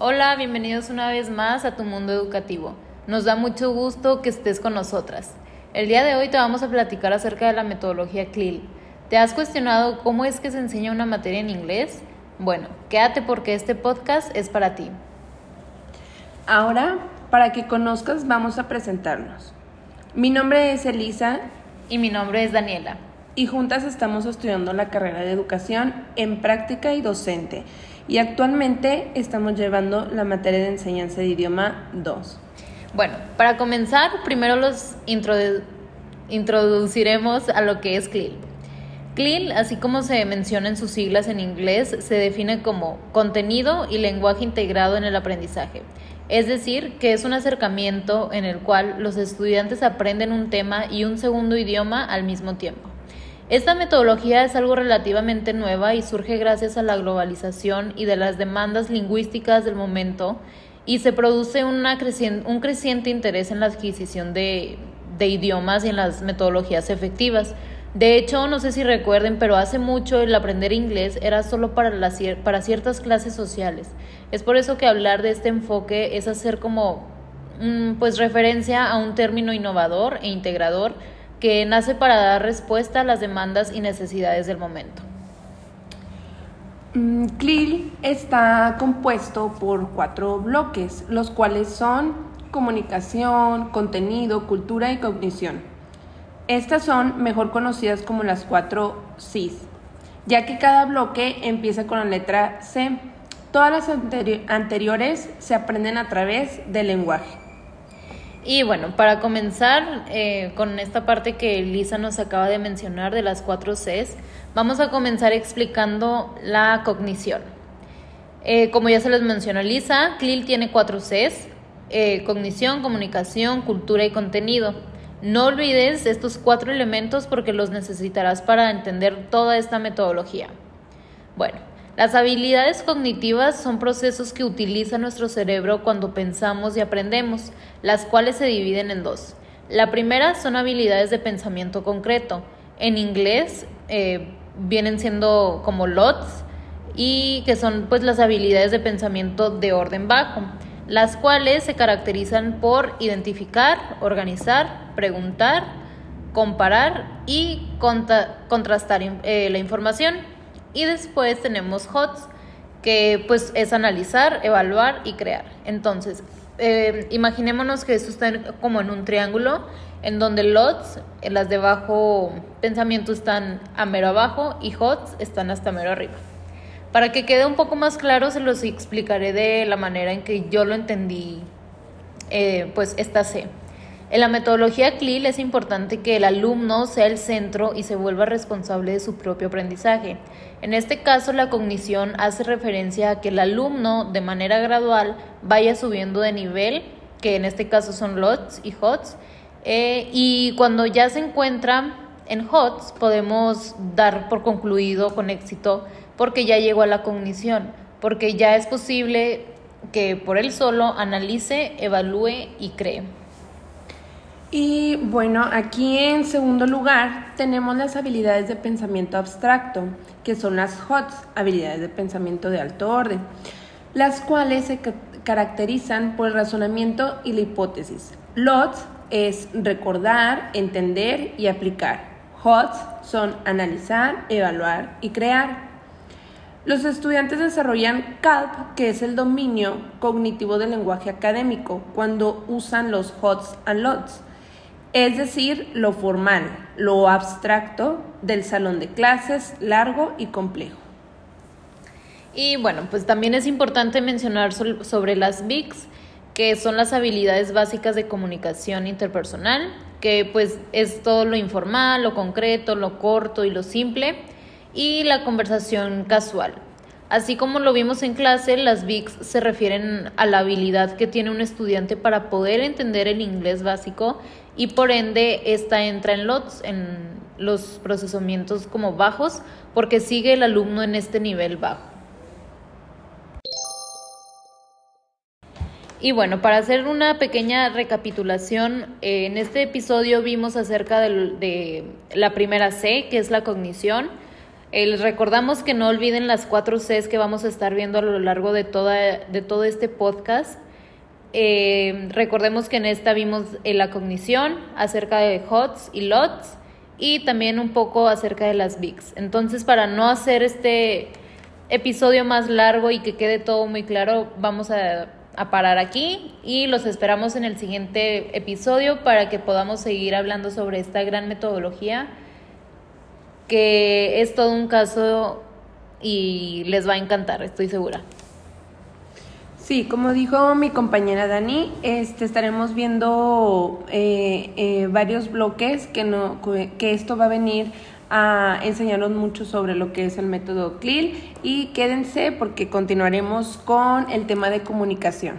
Hola, bienvenidos una vez más a tu mundo educativo. Nos da mucho gusto que estés con nosotras. El día de hoy te vamos a platicar acerca de la metodología CLIL. ¿Te has cuestionado cómo es que se enseña una materia en inglés? Bueno, quédate porque este podcast es para ti. Ahora, para que conozcas, vamos a presentarnos. Mi nombre es Elisa. Y mi nombre es Daniela. Y juntas estamos estudiando la carrera de educación en práctica y docente y actualmente estamos llevando la materia de enseñanza de idioma 2. Bueno, para comenzar, primero los introduciremos a lo que es CLIL. CLIL, así como se menciona en sus siglas en inglés, se define como contenido y lenguaje integrado en el aprendizaje. Es decir, que es un acercamiento en el cual los estudiantes aprenden un tema y un segundo idioma al mismo tiempo. Esta metodología es algo relativamente nueva y surge gracias a la globalización y de las demandas lingüísticas del momento y se produce un creciente interés en la adquisición de, idiomas y en las metodologías efectivas. De hecho, no sé si recuerden, pero hace mucho el aprender inglés era solo para, para ciertas clases sociales. Es por eso que hablar de este enfoque es hacer como mm, pues referencia a un término innovador e integrador que nace para dar respuesta a las demandas y necesidades del momento. Mm, CLIL está compuesto por cuatro bloques, los cuales son comunicación, contenido, cultura y cognición. Estas son mejor conocidas como las cuatro CIS, ya que cada bloque empieza con la letra C. Todas las anteriores se aprenden a través del lenguaje. Y bueno, para comenzar eh, con esta parte que Lisa nos acaba de mencionar de las cuatro Cs, vamos a comenzar explicando la cognición. Eh, como ya se les mencionó Lisa, CLIL tiene cuatro Cs, eh, cognición, comunicación, cultura y contenido. No olvides estos cuatro elementos porque los necesitarás para entender toda esta metodología. Bueno, las habilidades cognitivas son procesos que utiliza nuestro cerebro cuando pensamos y aprendemos, las cuales se dividen en dos. La primera son habilidades de pensamiento concreto. En inglés eh, vienen siendo como LOTS y que son pues las habilidades de pensamiento de orden bajo, las cuales se caracterizan por identificar, organizar, preguntar, comparar y contrastar eh, la información. Y después tenemos HOTS, que pues es analizar, evaluar y crear. Entonces, eh, imaginémonos que esto está como en un triángulo, en donde LOTS, las de bajo pensamiento están a mero abajo y HOTS están hasta mero arriba. Para que quede un poco más claro, se los explicaré de la manera en que yo lo entendí, eh, pues esta C. En la metodología CLIL es importante que el alumno sea el centro y se vuelva responsable de su propio aprendizaje. En este caso, la cognición hace referencia a que el alumno, de manera gradual, vaya subiendo de nivel, que en este caso son LOTS y HOTS, eh, y cuando ya se encuentra en HOTS, podemos dar por concluido con éxito porque ya llegó a la cognición, porque ya es posible que por él solo analice, evalúe y cree. Y bueno, aquí en segundo lugar tenemos las habilidades de pensamiento abstracto, que son las HOTS, habilidades de pensamiento de alto orden, las cuales se caracterizan por el razonamiento y la hipótesis. LOTS es recordar, entender y aplicar. HOTS son analizar, evaluar y crear. Los estudiantes desarrollan CALP, que es el dominio cognitivo del lenguaje académico, cuando usan los HOTS and LOTS es decir, lo formal, lo abstracto del salón de clases largo y complejo. Y bueno, pues también es importante mencionar sobre las BICs, que son las habilidades básicas de comunicación interpersonal, que pues es todo lo informal, lo concreto, lo corto y lo simple, y la conversación casual. Así como lo vimos en clase, las BICs se refieren a la habilidad que tiene un estudiante para poder entender el inglés básico y por ende esta entra en LOTS, en los procesamientos como bajos, porque sigue el alumno en este nivel bajo. Y bueno, para hacer una pequeña recapitulación, en este episodio vimos acerca de la primera C, que es la cognición, Recordamos que no olviden las cuatro Cs que vamos a estar viendo a lo largo de, toda, de todo este podcast. Eh, recordemos que en esta vimos eh, la cognición acerca de HOTS y LOTS y también un poco acerca de las VIX. Entonces, para no hacer este episodio más largo y que quede todo muy claro, vamos a, a parar aquí y los esperamos en el siguiente episodio para que podamos seguir hablando sobre esta gran metodología que es todo un caso y les va a encantar, estoy segura. Sí, como dijo mi compañera Dani, este, estaremos viendo eh, eh, varios bloques que, no, que esto va a venir a enseñarnos mucho sobre lo que es el método CLIL y quédense porque continuaremos con el tema de comunicación.